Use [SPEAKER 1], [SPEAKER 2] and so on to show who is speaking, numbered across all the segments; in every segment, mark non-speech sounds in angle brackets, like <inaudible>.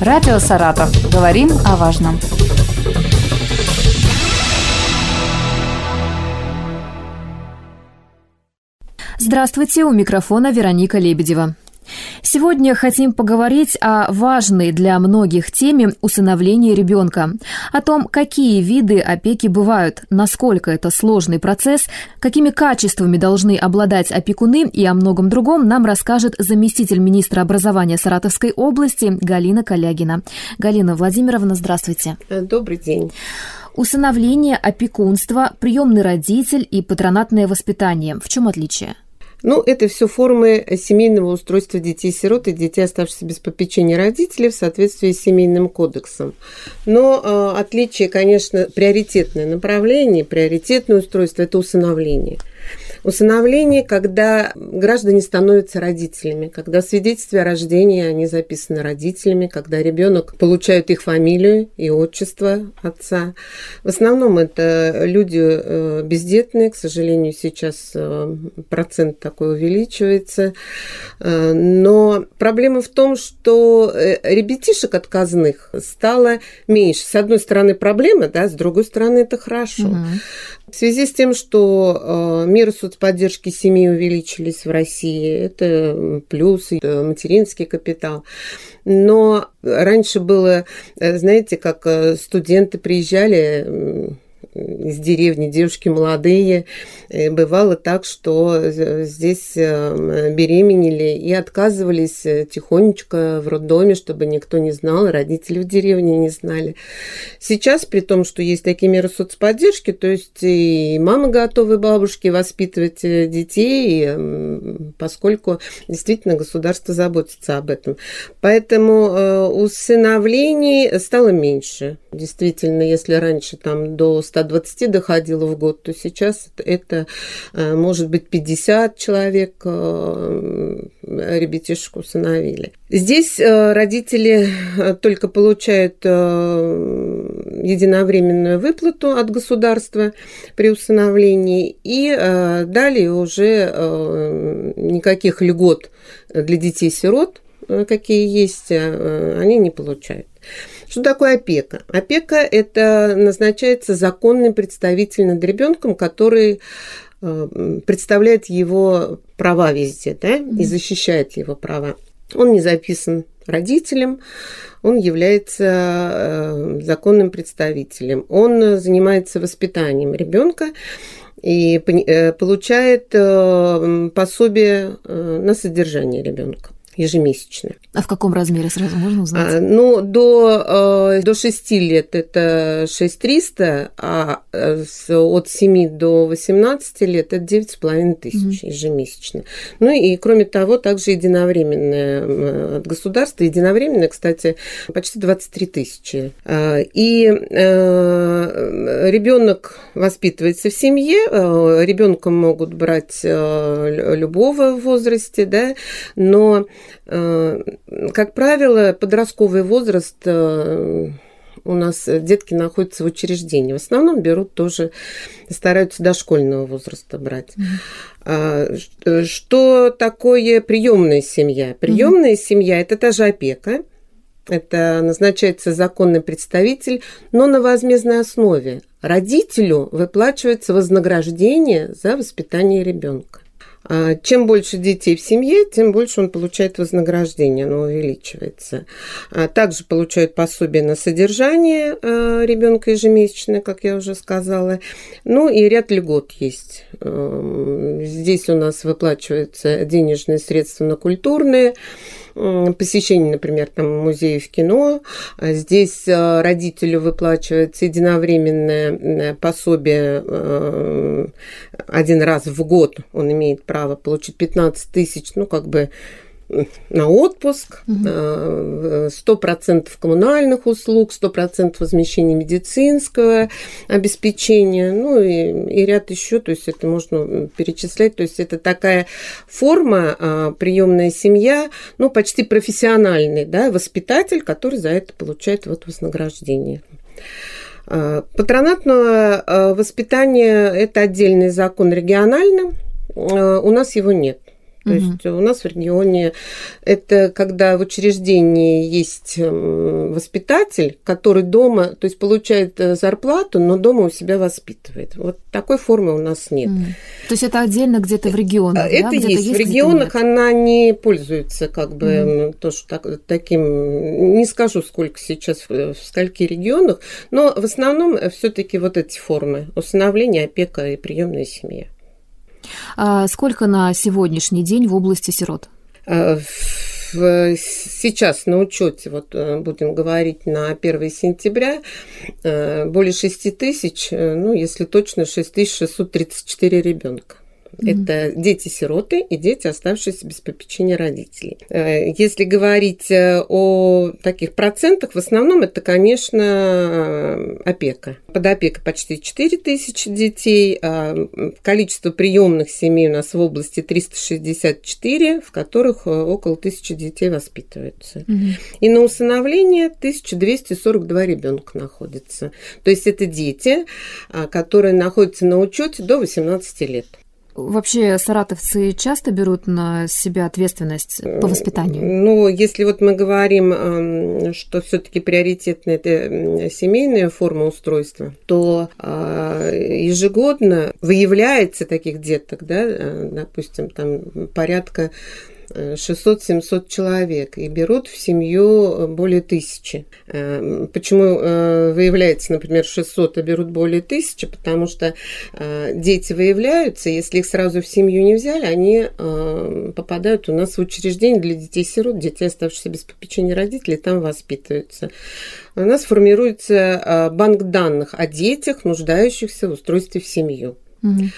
[SPEAKER 1] Радио «Саратов». Говорим о важном. Здравствуйте, у микрофона Вероника Лебедева. Сегодня хотим поговорить о важной для многих теме усыновления ребенка, о том, какие виды опеки бывают, насколько это сложный процесс, какими качествами должны обладать опекуны и о многом другом нам расскажет заместитель министра образования Саратовской области Галина Калягина. Галина Владимировна, здравствуйте.
[SPEAKER 2] Добрый день.
[SPEAKER 1] Усыновление, опекунство, приемный родитель и патронатное воспитание. В чем отличие?
[SPEAKER 2] Ну, это все формы семейного устройства детей-сирот и детей, оставшихся без попечения родителей в соответствии с семейным кодексом. Но э, отличие, конечно, приоритетное направление, приоритетное устройство – это усыновление – Усыновление, когда граждане становятся родителями, когда в свидетельстве о рождении они записаны родителями, когда ребенок получает их фамилию и отчество отца. В основном это люди э, бездетные, к сожалению, сейчас э, процент такой увеличивается. Э, но проблема в том, что ребятишек отказных стало меньше. С одной стороны проблема, да, с другой стороны это хорошо. Угу. В связи с тем, что меры соцподдержки семьи увеличились в России, это плюс материнский капитал. Но раньше было, э, знаете, как э, студенты приезжали из деревни, девушки молодые. Бывало так, что здесь э, беременели и отказывались э, тихонечко в роддоме, чтобы никто не знал, родители в деревне не знали. Сейчас, при том, что есть такие меры соцподдержки, то есть и мамы готовы бабушки воспитывать э, детей, поскольку действительно государство заботится об этом. Поэтому усыновлений стало меньше. Действительно, если раньше там до 120 доходило в год, то сейчас это э, может быть 50 человек э, ребятишек усыновили. Здесь э, родители только получают единовременную выплату от государства при усыновлении, и далее уже никаких льгот для детей-сирот, какие есть, они не получают. Что такое опека? Опека – это назначается законный представитель над ребенком, который э, представляет его права везде, да, и защищает его права. Он не записан родителем, он является э, законным представителем. Он занимается воспитанием ребенка и э, получает пособие на содержание ребенка ежемесячно.
[SPEAKER 1] А в каком размере сразу можно узнать? А,
[SPEAKER 2] ну, до, э, до 6 лет это 6300, а э, от 7 до 18 лет это 9,5 тысяч угу. ежемесячно. Ну и, кроме того, также единовременное от государства. Единовременное, кстати, почти 23 тысячи. А, и э, ребенок воспитывается в семье, ребенка могут брать любого в возрасте, да, но Э, как правило, подростковый возраст э, у нас детки находятся в учреждении. В основном берут тоже, стараются дошкольного возраста брать. Mm-hmm. Что такое приемная семья? Приемная mm-hmm. семья это та же опека. Это назначается законный представитель, но на возмездной основе. Родителю выплачивается вознаграждение за воспитание ребенка. А, чем больше детей в семье, тем больше он получает вознаграждение, оно увеличивается. А, также получают пособие на содержание а, ребенка ежемесячно, как я уже сказала. Ну и ряд льгот есть. Здесь у нас выплачиваются денежные средства на культурные посещение, например, там музеев кино. А здесь э, родителю выплачивается единовременное пособие э, один раз в год. Он имеет право получить 15 тысяч, ну, как бы на отпуск, сто процентов коммунальных услуг, сто процентов возмещения медицинского обеспечения, ну и, и ряд еще, то есть это можно перечислять, то есть это такая форма а, приемная семья, ну почти профессиональный, да, воспитатель, который за это получает вот вознаграждение. А, патронатного воспитания – это отдельный закон региональный, у нас его нет. То угу. есть у нас в регионе это когда в учреждении есть воспитатель, который дома, то есть получает э, зарплату, но дома у себя воспитывает. Вот такой формы у нас нет. Угу.
[SPEAKER 1] То есть это отдельно где-то в регионах?
[SPEAKER 2] Это да? есть. есть. В регионах она не пользуется как бы угу. тоже так, таким, не скажу сколько сейчас в скольки регионах, но в основном все-таки вот эти формы усыновления, опека и приемная семья.
[SPEAKER 1] А сколько на сегодняшний день в области сирот?
[SPEAKER 2] А, сейчас на учете, вот э, будем говорить на 1 сентября, э, более 6 тысяч, э, ну, если точно, 6634 ребенка. Mm-hmm. Это дети-сироты и дети, оставшиеся без попечения родителей. Э, если говорить э, о таких процентах, в основном это, конечно, э, опека. Под опекой почти 4 тысячи детей. А количество приемных семей у нас в области 364, в которых около тысячи детей воспитываются. Mm-hmm. И на усыновление 1242 ребенка находится. То есть это дети, а, которые находятся на учете до 18 лет.
[SPEAKER 1] Вообще саратовцы часто берут на себя ответственность по воспитанию?
[SPEAKER 2] Ну, если вот мы говорим, что все-таки приоритетная это семейная форма устройства, то а, ежегодно выявляется таких деток, да, э, допустим, там порядка 600-700 человек и берут в семью более тысячи. Э, почему э, выявляется, например, 600, а берут более тысячи? Потому что э, дети выявляются, если их сразу в семью не взяли, они попадают у нас в учреждение для детей-сирот, детей, оставшихся без попечения родителей, там воспитываются. У нас формируется банк данных о детях, нуждающихся в устройстве в семью. Угу.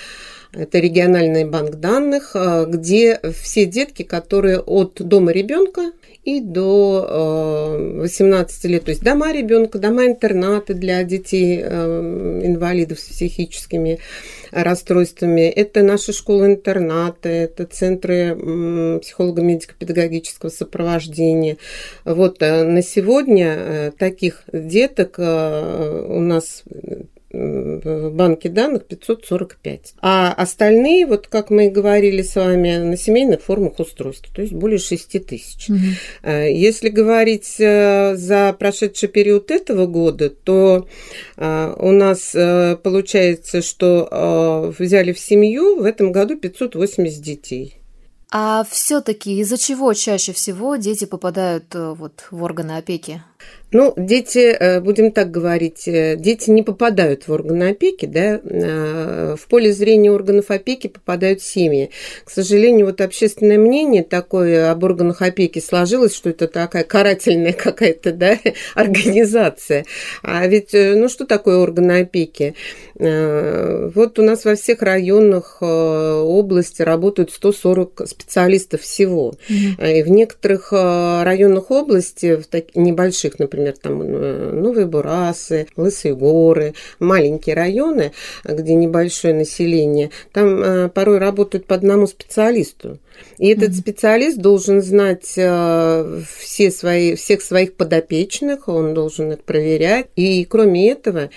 [SPEAKER 2] Это региональный банк данных, э, где все детки, которые от дома ребенка и до 18 э, лет, то есть дома ребенка, дома интернаты для детей э, инвалидов с психическими расстройствами. Это наши школы-интернаты, это центры психолого-медико-педагогического сопровождения. Вот на сегодня таких деток у нас в банке данных 545. А остальные, вот как мы и говорили с вами, на семейных формах устройств, то есть более 6 тысяч. Угу. Если говорить э, за прошедший период этого года, то э, у нас получается, что взяли в семью в этом году 580 детей.
[SPEAKER 1] А все-таки из-за чего чаще всего дети попадают вот, в органы опеки?
[SPEAKER 2] Ну, дети, э, будем так говорить, э, дети не попадают в органы опеки, да, э, в поле зрения органов опеки попадают семьи. К сожалению, вот общественное мнение такое об органах опеки сложилось, что это такая карательная <laughs> какая-то, да, <laughs> организация. А ведь, ну, что такое органы опеки? Вот у нас во всех районах области работают 140 специалистов всего. Mm-hmm. И в некоторых районах области, в таких небольших, например, например, там э, Новые Бурасы, Лысые горы, маленькие районы, где небольшое население, там э, порой работают по одному специалисту. И этот mm-hmm. специалист должен знать э, все свои, всех своих подопечных, он должен их проверять. И кроме этого,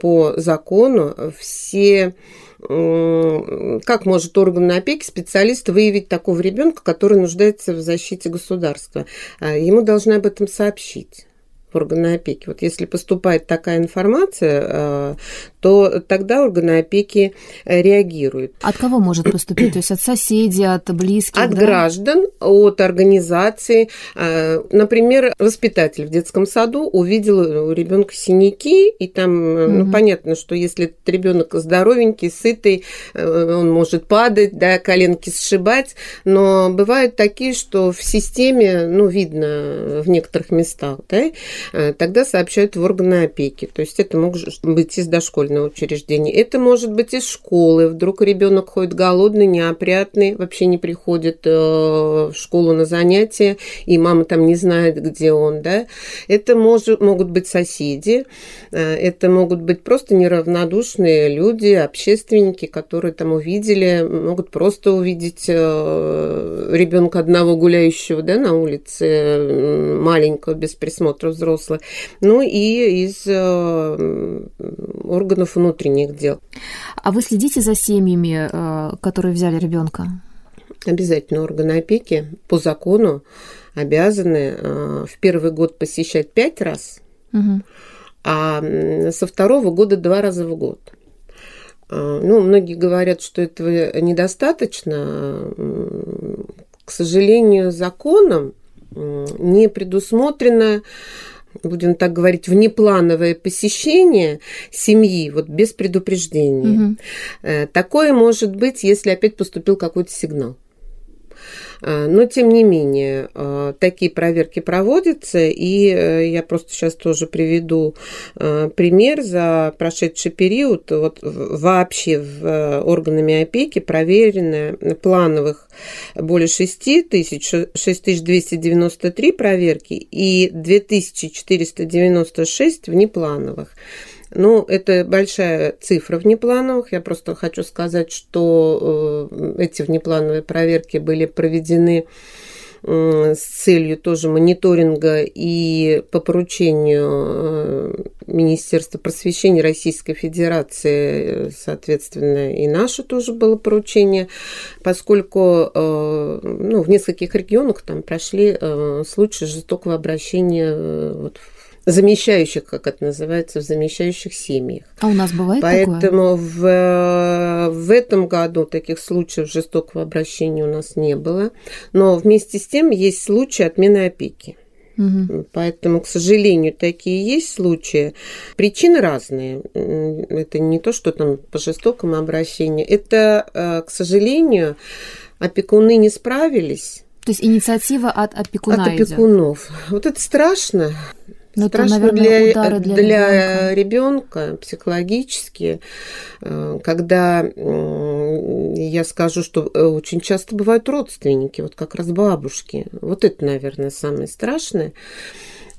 [SPEAKER 2] по закону все как может орган опеки, специалист выявить такого ребенка, который нуждается в защите государства? А, ему должны об этом сообщить органы опеки. Вот если поступает такая информация, э, то тогда органы опеки э, реагируют.
[SPEAKER 1] От кого может поступить? То есть от соседей, от близких?
[SPEAKER 2] От да? граждан, от организации. Э, например, воспитатель в детском саду увидел у ребенка синяки, и там, угу. ну, понятно, что если этот ребенок здоровенький, сытый, он может падать, да, коленки сшибать, но бывают такие, что в системе, ну, видно в некоторых местах, да, тогда сообщают в органы опеки. То есть это может быть из дошкольного учреждения, это может быть из школы. Вдруг ребенок ходит голодный, неопрятный, вообще не приходит э, в школу на занятия, и мама там не знает, где он. Да? Это может, могут быть соседи, э, это могут быть просто неравнодушные люди, общественники, которые там увидели, могут просто увидеть ребенка одного гуляющего да, на улице, маленького, без присмотра взрослых взрослых, ну и из э, органов внутренних дел.
[SPEAKER 1] А вы следите за семьями, э, которые взяли ребенка?
[SPEAKER 2] обязательно органы опеки по закону обязаны э, в первый год посещать пять раз, угу. а со второго года два раза в год. Э, ну, многие говорят, что этого недостаточно. К сожалению, законом не предусмотрено будем так говорить, внеплановое посещение семьи вот без предупреждения. Угу. Такое может быть, если опять поступил какой-то сигнал. А, но, тем не менее, а, такие проверки проводятся, и э, я просто сейчас тоже приведу а, пример за прошедший период. Вот вообще в э, органами опеки проверено плановых более 6 тысяч, 6293 проверки и 2496 внеплановых. Ну, это большая цифра внеплановых. Я просто хочу сказать, что э, эти внеплановые проверки были проведены с целью тоже мониторинга и по поручению э, Министерства просвещения Российской Федерации, соответственно, и наше тоже было поручение, поскольку э, ну, в нескольких регионах там прошли случаи жестокого обращения вот, в замещающих, как это называется, в замещающих семьях.
[SPEAKER 1] А у нас бывает
[SPEAKER 2] Поэтому
[SPEAKER 1] такое?
[SPEAKER 2] В, в этом году таких случаев жестокого обращения у нас не было. Но вместе с тем есть случаи отмены опеки. Угу. Поэтому, к сожалению, такие есть случаи. Причины разные. Это не то, что там по жестокому обращению. Это, э, к сожалению, опекуны не справились.
[SPEAKER 1] То есть инициатива от опекуна
[SPEAKER 2] От опекунов. Идет. Вот это страшно.
[SPEAKER 1] Но ну, Страшно это, наверное, для,
[SPEAKER 2] для, для ребенка психологически, э, когда я скажу, что э, очень часто бывают родственники, вот как раз бабушки. Вот это, наверное, самое страшное.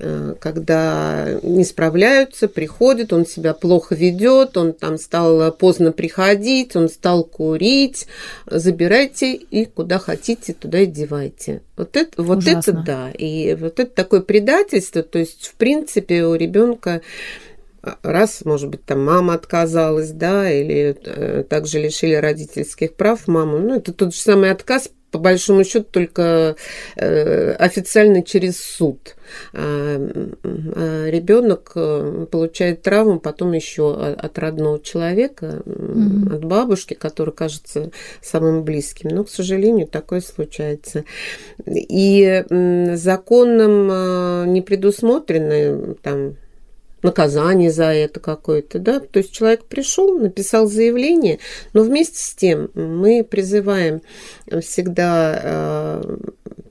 [SPEAKER 2] Э, когда не справляются, приходят, он себя плохо ведет, он там стал поздно приходить, он стал курить, забирайте и куда хотите, туда и девайте. Вот это, вот это да. И вот это такое предательство, то есть, в принципе, у ребенка раз, может быть, там мама отказалась, да, или э, также лишили родительских прав маму. Ну, это тот же самый отказ по большому счету только э, официально через суд. А, а ребенок э, получает травму потом еще от родного человека, mm-hmm. от бабушки, который кажется самым близким. Но, к сожалению, такое случается. И законом э, не предусмотрены там наказание за это какое-то, да, то есть человек пришел, написал заявление, но вместе с тем мы призываем всегда э,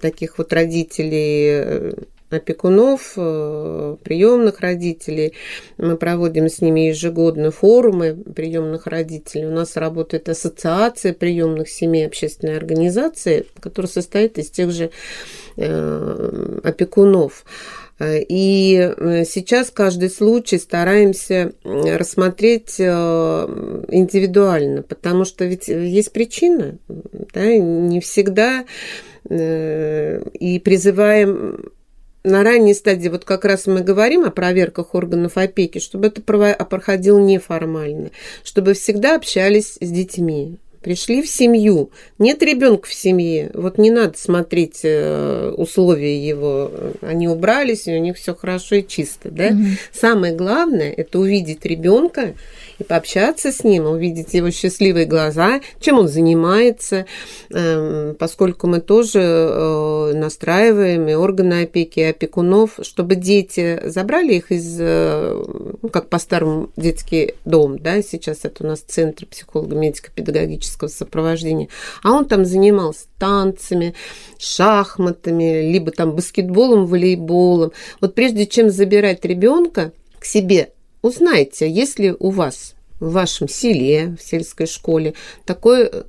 [SPEAKER 2] таких вот родителей э, опекунов, э, приемных родителей. Мы проводим с ними ежегодно форумы приемных родителей. У нас работает ассоциация приемных семей, общественная организация, которая состоит из тех же э, опекунов. И э, сейчас каждый случай стараемся рассмотреть э, индивидуально, потому что ведь есть причина, да, не всегда э, и призываем на ранней стадии, вот как раз мы говорим о проверках органов опеки, чтобы это проходило неформально, чтобы всегда общались с детьми, пришли в семью, нет ребенка в семье, вот не надо смотреть э, условия его, они убрались, и у них все хорошо и чисто, да. Угу. Самое главное это увидеть ребенка и пообщаться с ним, увидеть его счастливые глаза, чем он занимается, эм, поскольку мы тоже э, настраиваем и органы опеки, и опекунов, чтобы дети забрали их из, э, ну, как по-старому, детский дом, да, сейчас это у нас центр психолого-медико-педагогического сопровождения, а он там занимался танцами, шахматами, либо там баскетболом, волейболом. Вот прежде чем забирать ребенка к себе Узнайте, есть ли у вас в вашем селе, в сельской школе, такой э,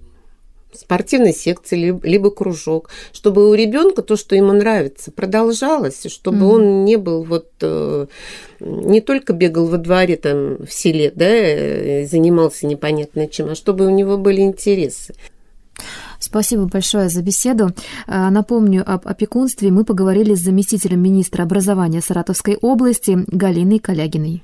[SPEAKER 2] спортивной секции, либо, кружок, чтобы у ребенка то, что ему нравится, продолжалось, чтобы mm-hmm. он не был вот э, не только бегал во дворе там в селе, да, э, занимался непонятно чем, а чтобы у него были интересы.
[SPEAKER 1] Спасибо большое за беседу. Напомню, об опекунстве мы поговорили с заместителем министра образования Саратовской области Галиной Калягиной.